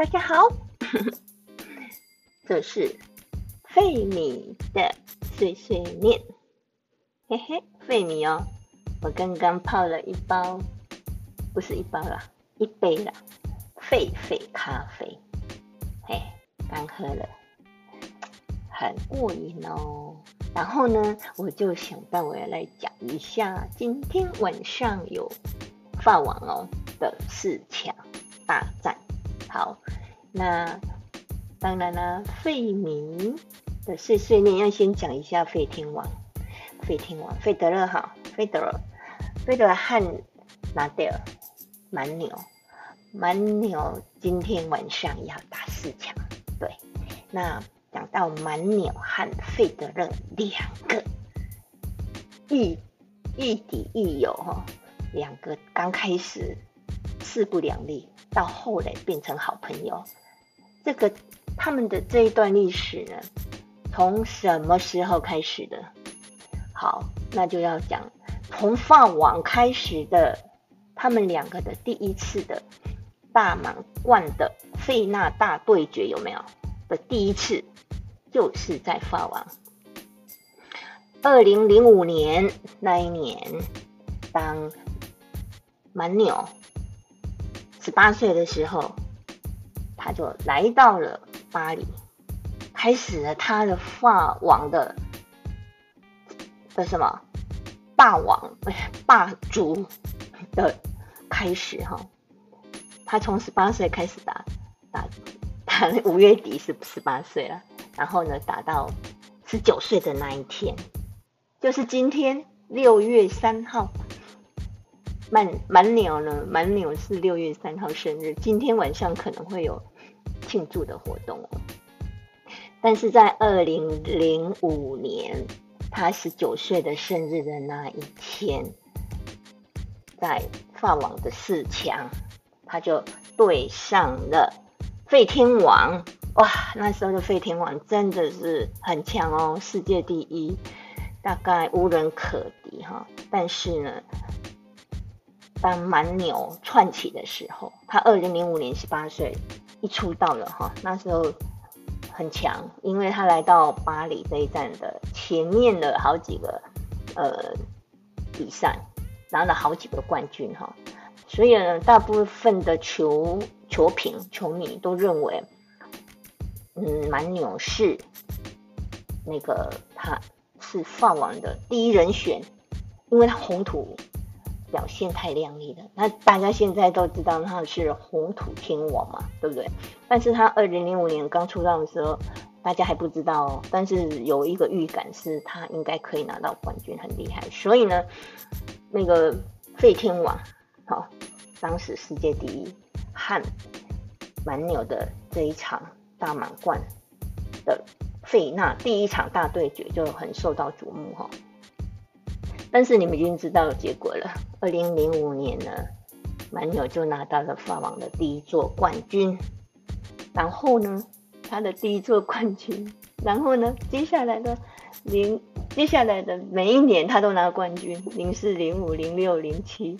大家好，这是费米的碎碎念，嘿嘿，费米哦，我刚刚泡了一包，不是一包啦，一杯啦，费费咖啡，嘿，刚喝了，很过瘾哦。然后呢，我就想到我要来讲一下今天晚上有发网哦的四强大战。好，那当然了，费米的碎碎念要先讲一下费天王，费天王，费德勒哈，费德勒，费德勒和拿德尔蛮牛，蛮牛今天晚上要打四强，对，那。讲到蛮牛和费德勒两个亦亦敌亦友哈，两个刚开始势不两立，到后来变成好朋友。这个他们的这一段历史呢，从什么时候开始的？好，那就要讲从法网开始的，他们两个的第一次的大满贯的费纳大对决有没有？的第一次。就是在法王，二零零五年那一年，当蛮牛十八岁的时候，他就来到了巴黎，开始了他的法王的的什么霸王 霸主的开始哈。他从十八岁开始打打打，五月底是十八岁了。然后呢，打到十九岁的那一天，就是今天六月三号。满满鸟呢，满鸟是六月三号生日，今天晚上可能会有庆祝的活动哦。但是在二零零五年，他十九岁的生日的那一天，在法网的四强，他就对上了费天王。哇，那时候的费天王真的是很强哦，世界第一，大概无人可敌哈。但是呢，当蛮牛窜起的时候，他二零零五年十八岁一出道了哈，那时候很强，因为他来到巴黎这一站的前面的好几个呃比赛，拿了好几个冠军哈，所以呢，大部分的球球评球迷都认为。嗯，蛮牛是那个他是法王的第一人选，因为他红土表现太亮丽了。那大家现在都知道他是红土天王嘛，对不对？但是他二零零五年刚出道的时候，大家还不知道哦。但是有一个预感是他应该可以拿到冠军，很厉害。所以呢，那个费天王，好，当时世界第一和蛮牛的这一场。大满贯的费纳第一场大对决就很受到瞩目哈，但是你们已经知道结果了。二零零五年呢，蛮牛就拿到了法网的第一座冠军，然后呢，他的第一座冠军，然后呢，接下来的零接下来的每一年他都拿冠军，零四、零五、零六、零七、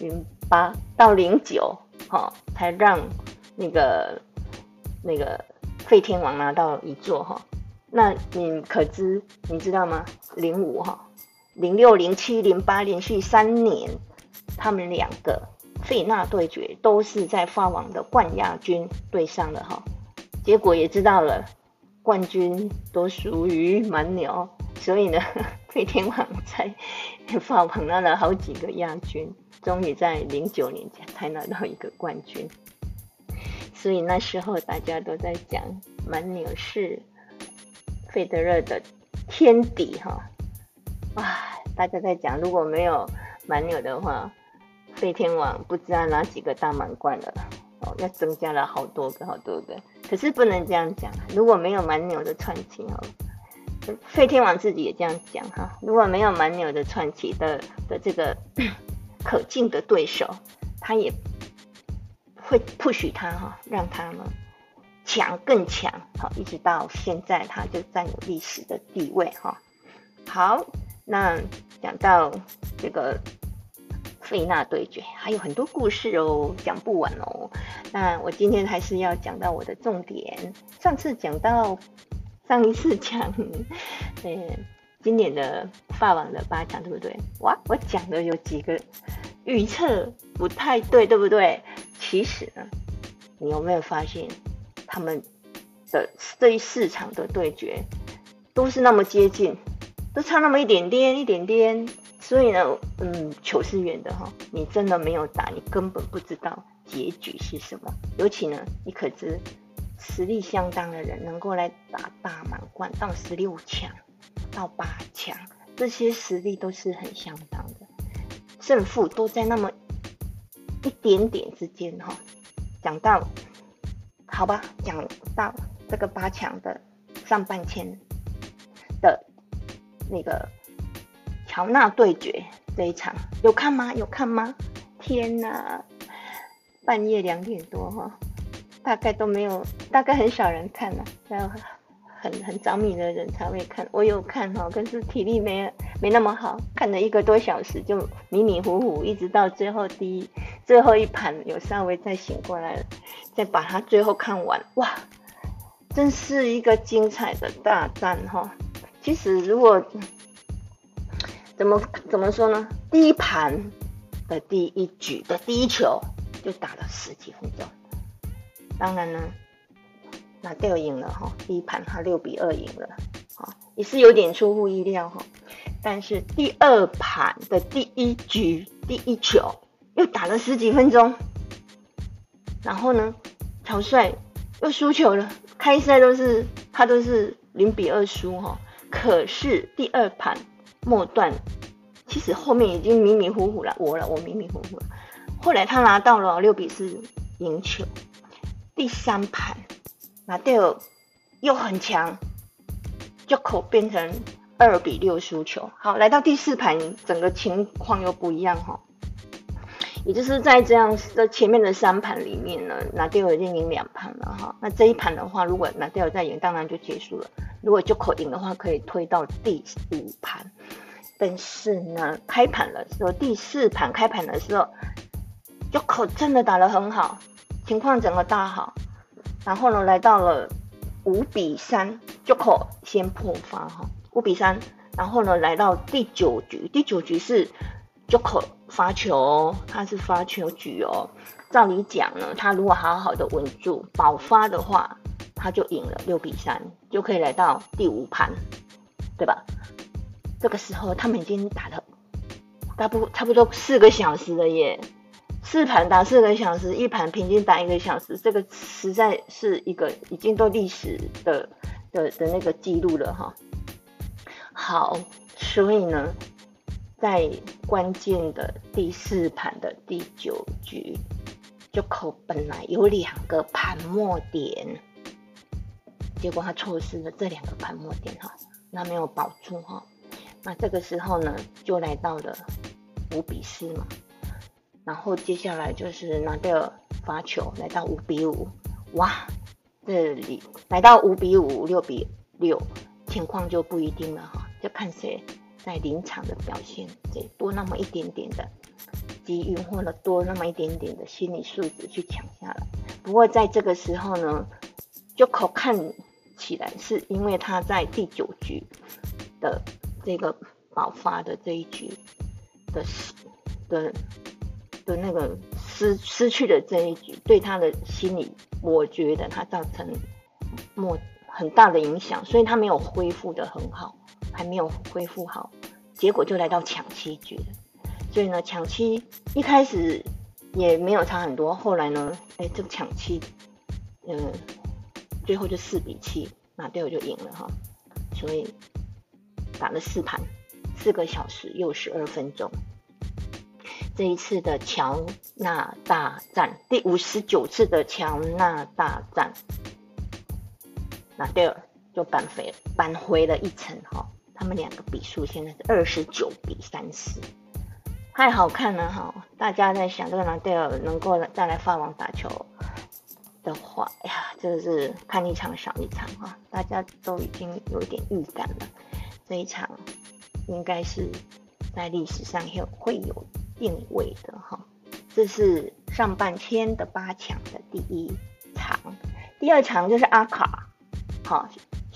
零八到零九，哈，才让那个。那个废天王拿到一座哈，那你可知你知道吗？零五哈，零六、零七、零八连续三年，他们两个费纳对决都是在法网的冠亚军对上了哈，结果也知道了，冠军都属于蛮牛，所以呢，费天王在法网拿了好几个亚军，终于在零九年才拿到一个冠军。所以那时候大家都在讲蛮牛是费德勒的天敌哈，哇！大家在讲如果没有蛮牛的话，费天王不知道拿几个大满贯了哦，要增加了好多个好多个。可是不能这样讲，如果没有蛮牛的串起哦，费天王自己也这样讲哈，如果没有蛮牛的串起的的这个 可敬的对手，他也。会不许他哈，让他呢强更强，好，一直到现在他就占有历史的地位哈。好，那讲到这个费纳对决，还有很多故事哦，讲不完哦。那我今天还是要讲到我的重点。上次讲到，上一次讲，嗯，今年的法网的八强，对不对？哇，我讲的有几个预测不太对，对不对？其实呢，你有没有发现，他们的这一四场的对决都是那么接近，都差那么一点点，一点点。所以呢，嗯，球是圆的哈，你真的没有打，你根本不知道结局是什么。尤其呢，你可知实力相当的人能够来打大满贯到十六强到八强，这些实力都是很相当的，胜负都在那么一点点之间哈。讲到好吧，讲到这个八强的上半签那个。乔纳对决这一场有看吗？有看吗？天哪，半夜两点多哈，大概都没有，大概很少人看了，要很很着迷的人才会看。我有看哈，可是体力没没那么好，看了一个多小时就迷迷糊糊，一直到最后第一最后一盘有稍微再醒过来，再把它最后看完。哇，真是一个精彩的大战哈！其实如果怎么怎么说呢？第一盘的第一局的第一球就打了十几分钟。当然呢，那掉赢了哈。第一盘他六比二赢了，哈，也是有点出乎意料哈。但是第二盘的第一局第一球又打了十几分钟，然后呢，乔帅又输球了。开赛都是他都是零比二输哈，可是第二盘。末段其实后面已经迷迷糊糊了，我了我迷迷糊糊了。后来他拿到了六比四赢球。第三盘拿掉又很强，就口变成二比六输球。好，来到第四盘，整个情况又不一样哈。也就是在这样的前面的三盘里面呢，拿掉已经赢两盘了哈。那这一盘的话，如果拿掉再赢，当然就结束了。如果就口赢的话，可以推到第五盘。但是呢，开盘的时候，第四盘开盘的时候，就口真的打得很好，情况整个大好。然后呢，来到了五比三，就口先破发哈，五比三。然后呢，来到第九局，第九局是就口发球，他是发球局哦。照理讲呢，他如果好好的稳住保发的话，他就赢了六比三，就可以来到第五盘，对吧？这个时候，他们已经打了大不差不多四个小时了耶，四盘打四个小时，一盘平均打一个小时，这个实在是一个已经都历史的的的那个记录了哈。好，所以呢，在关键的第四盘的第九局，就口本来有两个盘末点，结果他错失了这两个盘末点哈，那没有保住哈。那这个时候呢，就来到了五比四嘛，然后接下来就是拿掉发球，来到五比五，哇，这里来到五比五、六比六，情况就不一定了哈，就看谁在临场的表现，这多那么一点点的机遇，或者多那么一点点的心理素质去抢下来。不过在这个时候呢，就可看起来是因为他在第九局的。这个爆发的这一局的的的那个失失去的这一局，对他的心理，我觉得他造成莫很大的影响，所以他没有恢复的很好，还没有恢复好，结果就来到抢七局了。所以呢，抢七一开始也没有差很多，后来呢，哎，这个抢七，嗯，最后就四比七，那队友就赢了哈，所以。打了四盘，四个小时又十二分钟。这一次的乔纳大战，第五十九次的乔纳大战，纳德尔就扳回扳回了一城哈。他们两个比数现在是二十九比三十，太好看了哈！大家在想这个纳德尔能够再来法网打球的话，哎呀，真的是看一场少一场哈！大家都已经有一点预感了。这一场应该是在历史上有会有定位的哈。这是上半天的八强的第一场，第二场就是阿卡，好，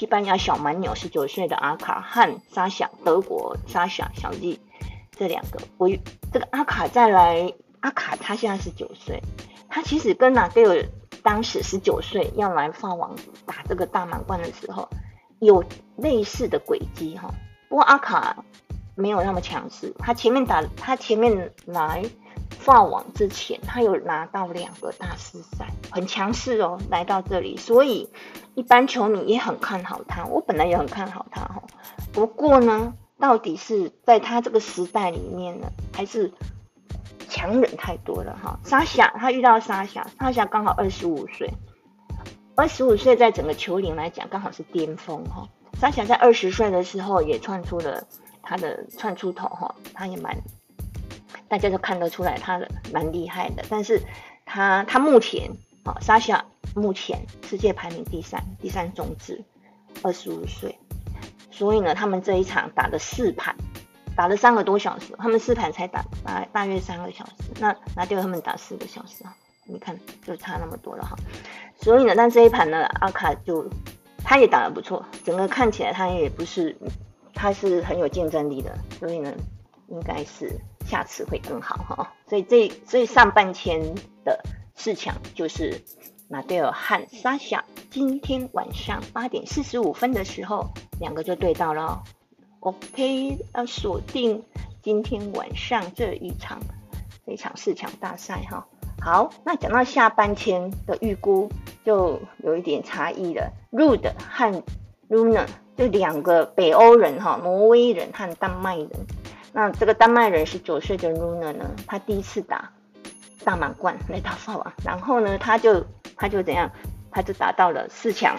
西班牙小蛮牛十九岁的阿卡和沙小德国沙小小丽这两个，我这个阿卡再来，阿卡他现在十九岁，他其实跟纳德尔当时十九岁要来法网打这个大满贯的时候有类似的轨迹哈，不过阿卡没有那么强势，他前面打他前面来。法网之前，他有拿到两个大师赛，很强势哦。来到这里，所以一般球迷也很看好他。我本来也很看好他哈。不过呢，到底是在他这个时代里面呢，还是强人太多了哈？沙夏，他遇到沙夏，沙夏刚好二十五岁，二十五岁在整个球龄来讲刚好是巅峰哈。沙夏在二十岁的时候也窜出了他的窜出头哈，他也蛮。大家都看得出来，他的蛮厉害的。但是，他他目前啊，沙夏目前世界排名第三，第三种子，二十五岁。所以呢，他们这一场打了四盘，打了三个多小时。他们四盘才打大大约三个小时，那拿掉他们打四个小时啊，你看就差那么多了哈。所以呢，但这一盘呢，阿卡就他也打得不错，整个看起来他也不是，他是很有竞争力的。所以呢，应该是。下次会更好哈，所以这所以上半天的四强就是马蒂尔和莎夏，今天晚上八点四十五分的时候，两个就对到了。OK，要锁定今天晚上这一场这一场四强大赛哈。好，那讲到下半天的预估就有一点差异了。Rud 和 Luna 就两个北欧人哈，挪威人和丹麦人。那这个丹麦人十九岁的 Luna 呢，他第一次打大满贯来打法网，然后呢，他就他就怎样，他就打到了四强，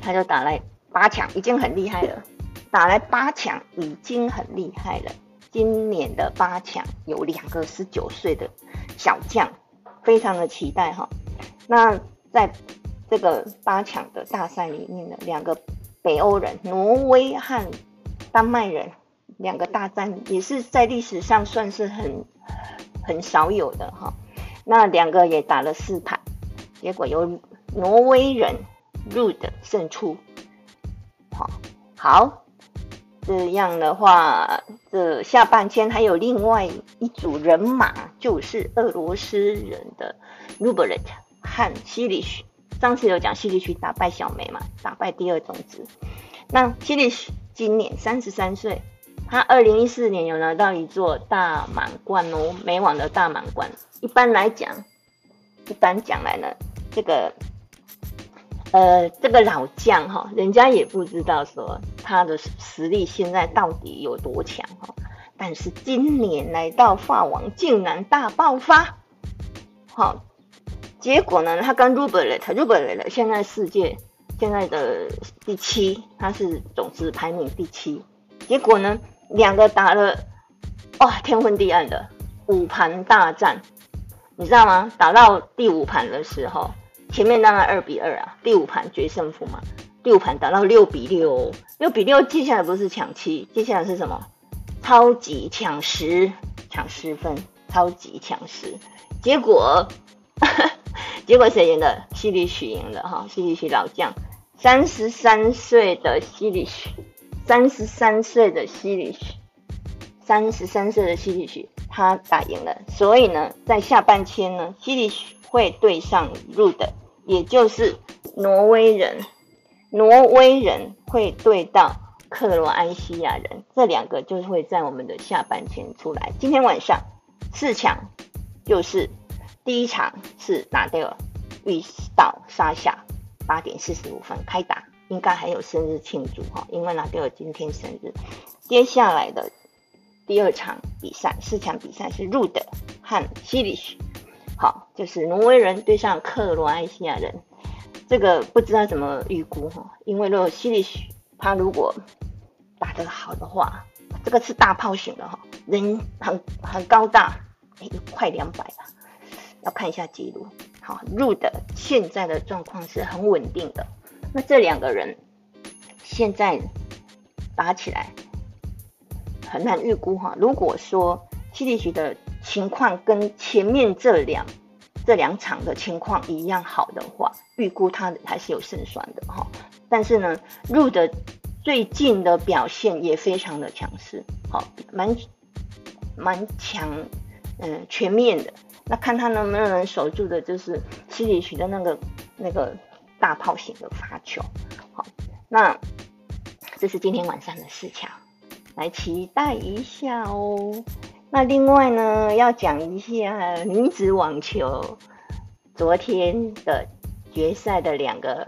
他就打来八强，已经很厉害了，打来八强已经很厉害了。今年的八强有两个十九岁的小将，非常的期待哈。那在这个八强的大赛里面呢，两个北欧人，挪威和丹麦人。两个大战也是在历史上算是很很少有的哈，那两个也打了四盘，结果由挪威人 Rud 胜出。好，好，这样的话，这下半圈还有另外一组人马，就是俄罗斯人的 r u b l e t 和西里许。上次有讲西里许打败小梅嘛，打败第二种子。那西里许今年三十三岁。他二零一四年有拿到一座大满贯哦，美网的大满贯。一般来讲，一般讲来呢，这个，呃，这个老将哈，人家也不知道说他的实力现在到底有多强哈。但是今年来到法网，竟然大爆发，好，结果呢，他跟 Rublet，Rublet 现在世界现在的第七，他是总之排名第七，结果呢？两个打了，哇，天昏地暗的五盘大战，你知道吗？打到第五盘的时候，前面当然二比二啊，第五盘决胜负嘛。第五盘打到六比六，六比六，接下来不是抢七，接下来是什么？超级抢十，抢十分，超级抢十。结果，结果谁赢的？西里许赢了哈，西里许老将，三十三岁的西里许。三十三岁的西里许，三十三岁的西里许，他打赢了。所以呢，在下半圈呢，西里许会对上入的，也就是挪威人。挪威人会对到克罗埃西亚人，这两个就会在我们的下半圈出来。今天晚上四强就是第一场是拿掉遇到沙夏，八点四十五分开打。应该还有生日庆祝哈，因为拿掉了今天生日。接下来的第二场比赛，四强比赛是入的和西里许，好，就是挪威人对上克罗埃西亚人。这个不知道怎么预估哈，因为如果西里许他如果打得好的话，这个是大炮型的哈，人很很高大，哎，快两百了，要看一下记录。好，入的现在的状况是很稳定的。那这两个人现在打起来很难预估哈。如果说西里奇的情况跟前面这两这两场的情况一样好的话，预估他还是有胜算的哈。但是呢，入的最近的表现也非常的强势，好，蛮蛮强，嗯，全面的。那看他能不能守住的，就是西里奇的那个那个大炮型的发球，好，那这是今天晚上的四强。来期待一下哦。那另外呢，要讲一下女子网球昨天的决赛的两个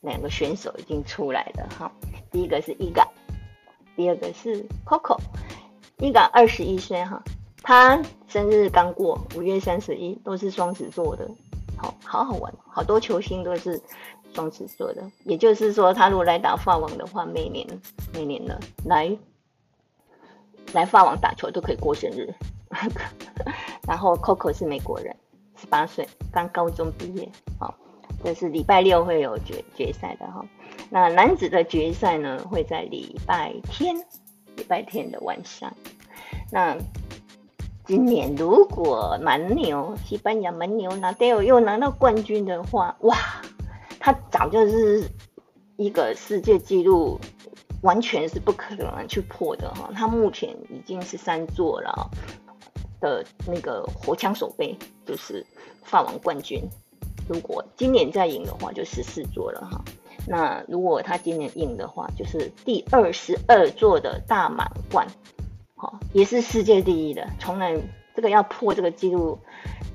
两个选手已经出来了哈。第一个是伊嘎，第二个是 Coco。伊嘎二十一岁哈，他生日刚过，五月三十一，都是双子座的，好好好玩，好多球星都是。双子座的，也就是说，他如果来打法网的话，每年每年呢来来法网打球都可以过生日。然后 Coco 是美国人，十八岁，刚高中毕业。好，这是礼拜六会有决决赛的哈。那男子的决赛呢，会在礼拜天，礼拜天的晚上。那今年如果蛮牛，西班牙蛮牛拿 d a l 又拿到冠军的话，哇！他早就是一个世界纪录，完全是不可能去破的哈。他目前已经是三座了的那个火枪手杯，就是法网冠军。如果今年再赢的话，就十四座了哈。那如果他今年赢的话，就是第二十二座的大满贯，也是世界第一的。从来这个要破这个记录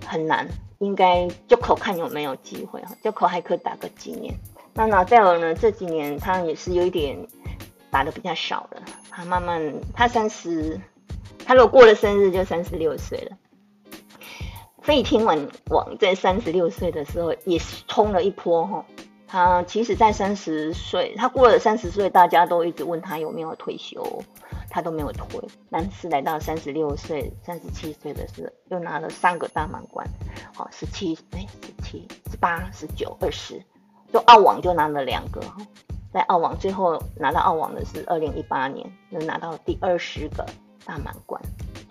很难。应该就口看有没有机会哈，就口还可以打个几年。那纳戴尔呢？这几年他也是有一点打的比较少的，他慢慢他三十，他如果过了生日就三十六岁了。飞天网网在三十六岁的时候也是冲了一波哈。他其实，在三十岁，他过了三十岁，大家都一直问他有没有退休，他都没有退。但是来到三十六岁、三十七岁的时候，又拿了三个大满贯，好，十七、哎，十七、十八、十九、二十，就澳网就拿了两个。在澳网最后拿到澳网的是二零一八年，能拿到第二十个大满贯。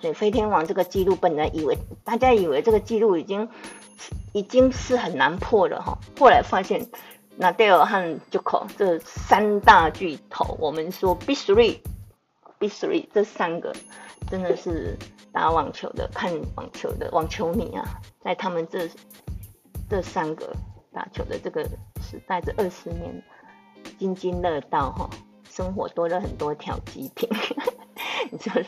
所以飞天王这个记录本来以为大家以为这个记录已经已经是很难破了哈，后来发现。那戴尔和 Joko 这三大巨头，我们说 B three，B three 这三个真的是打网球的、看网球的网球迷啊，在他们这这三个打球的这个时代，这二十年津津乐道哈，生活多了很多条极品。你说，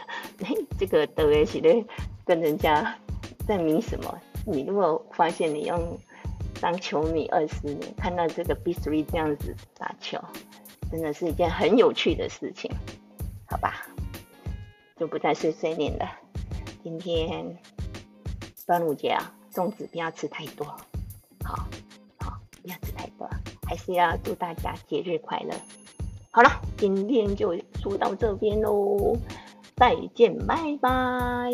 哎，这个德维奇的跟人家在迷什么？你如果发现你用。当球迷二十年，看到这个 B three 这样子打球，真的是一件很有趣的事情，好吧？就不再碎碎念了。今天端午节啊，粽子不要吃太多，好好不要吃太多，还是要祝大家节日快乐。好了，今天就说到这边喽，再见，拜拜。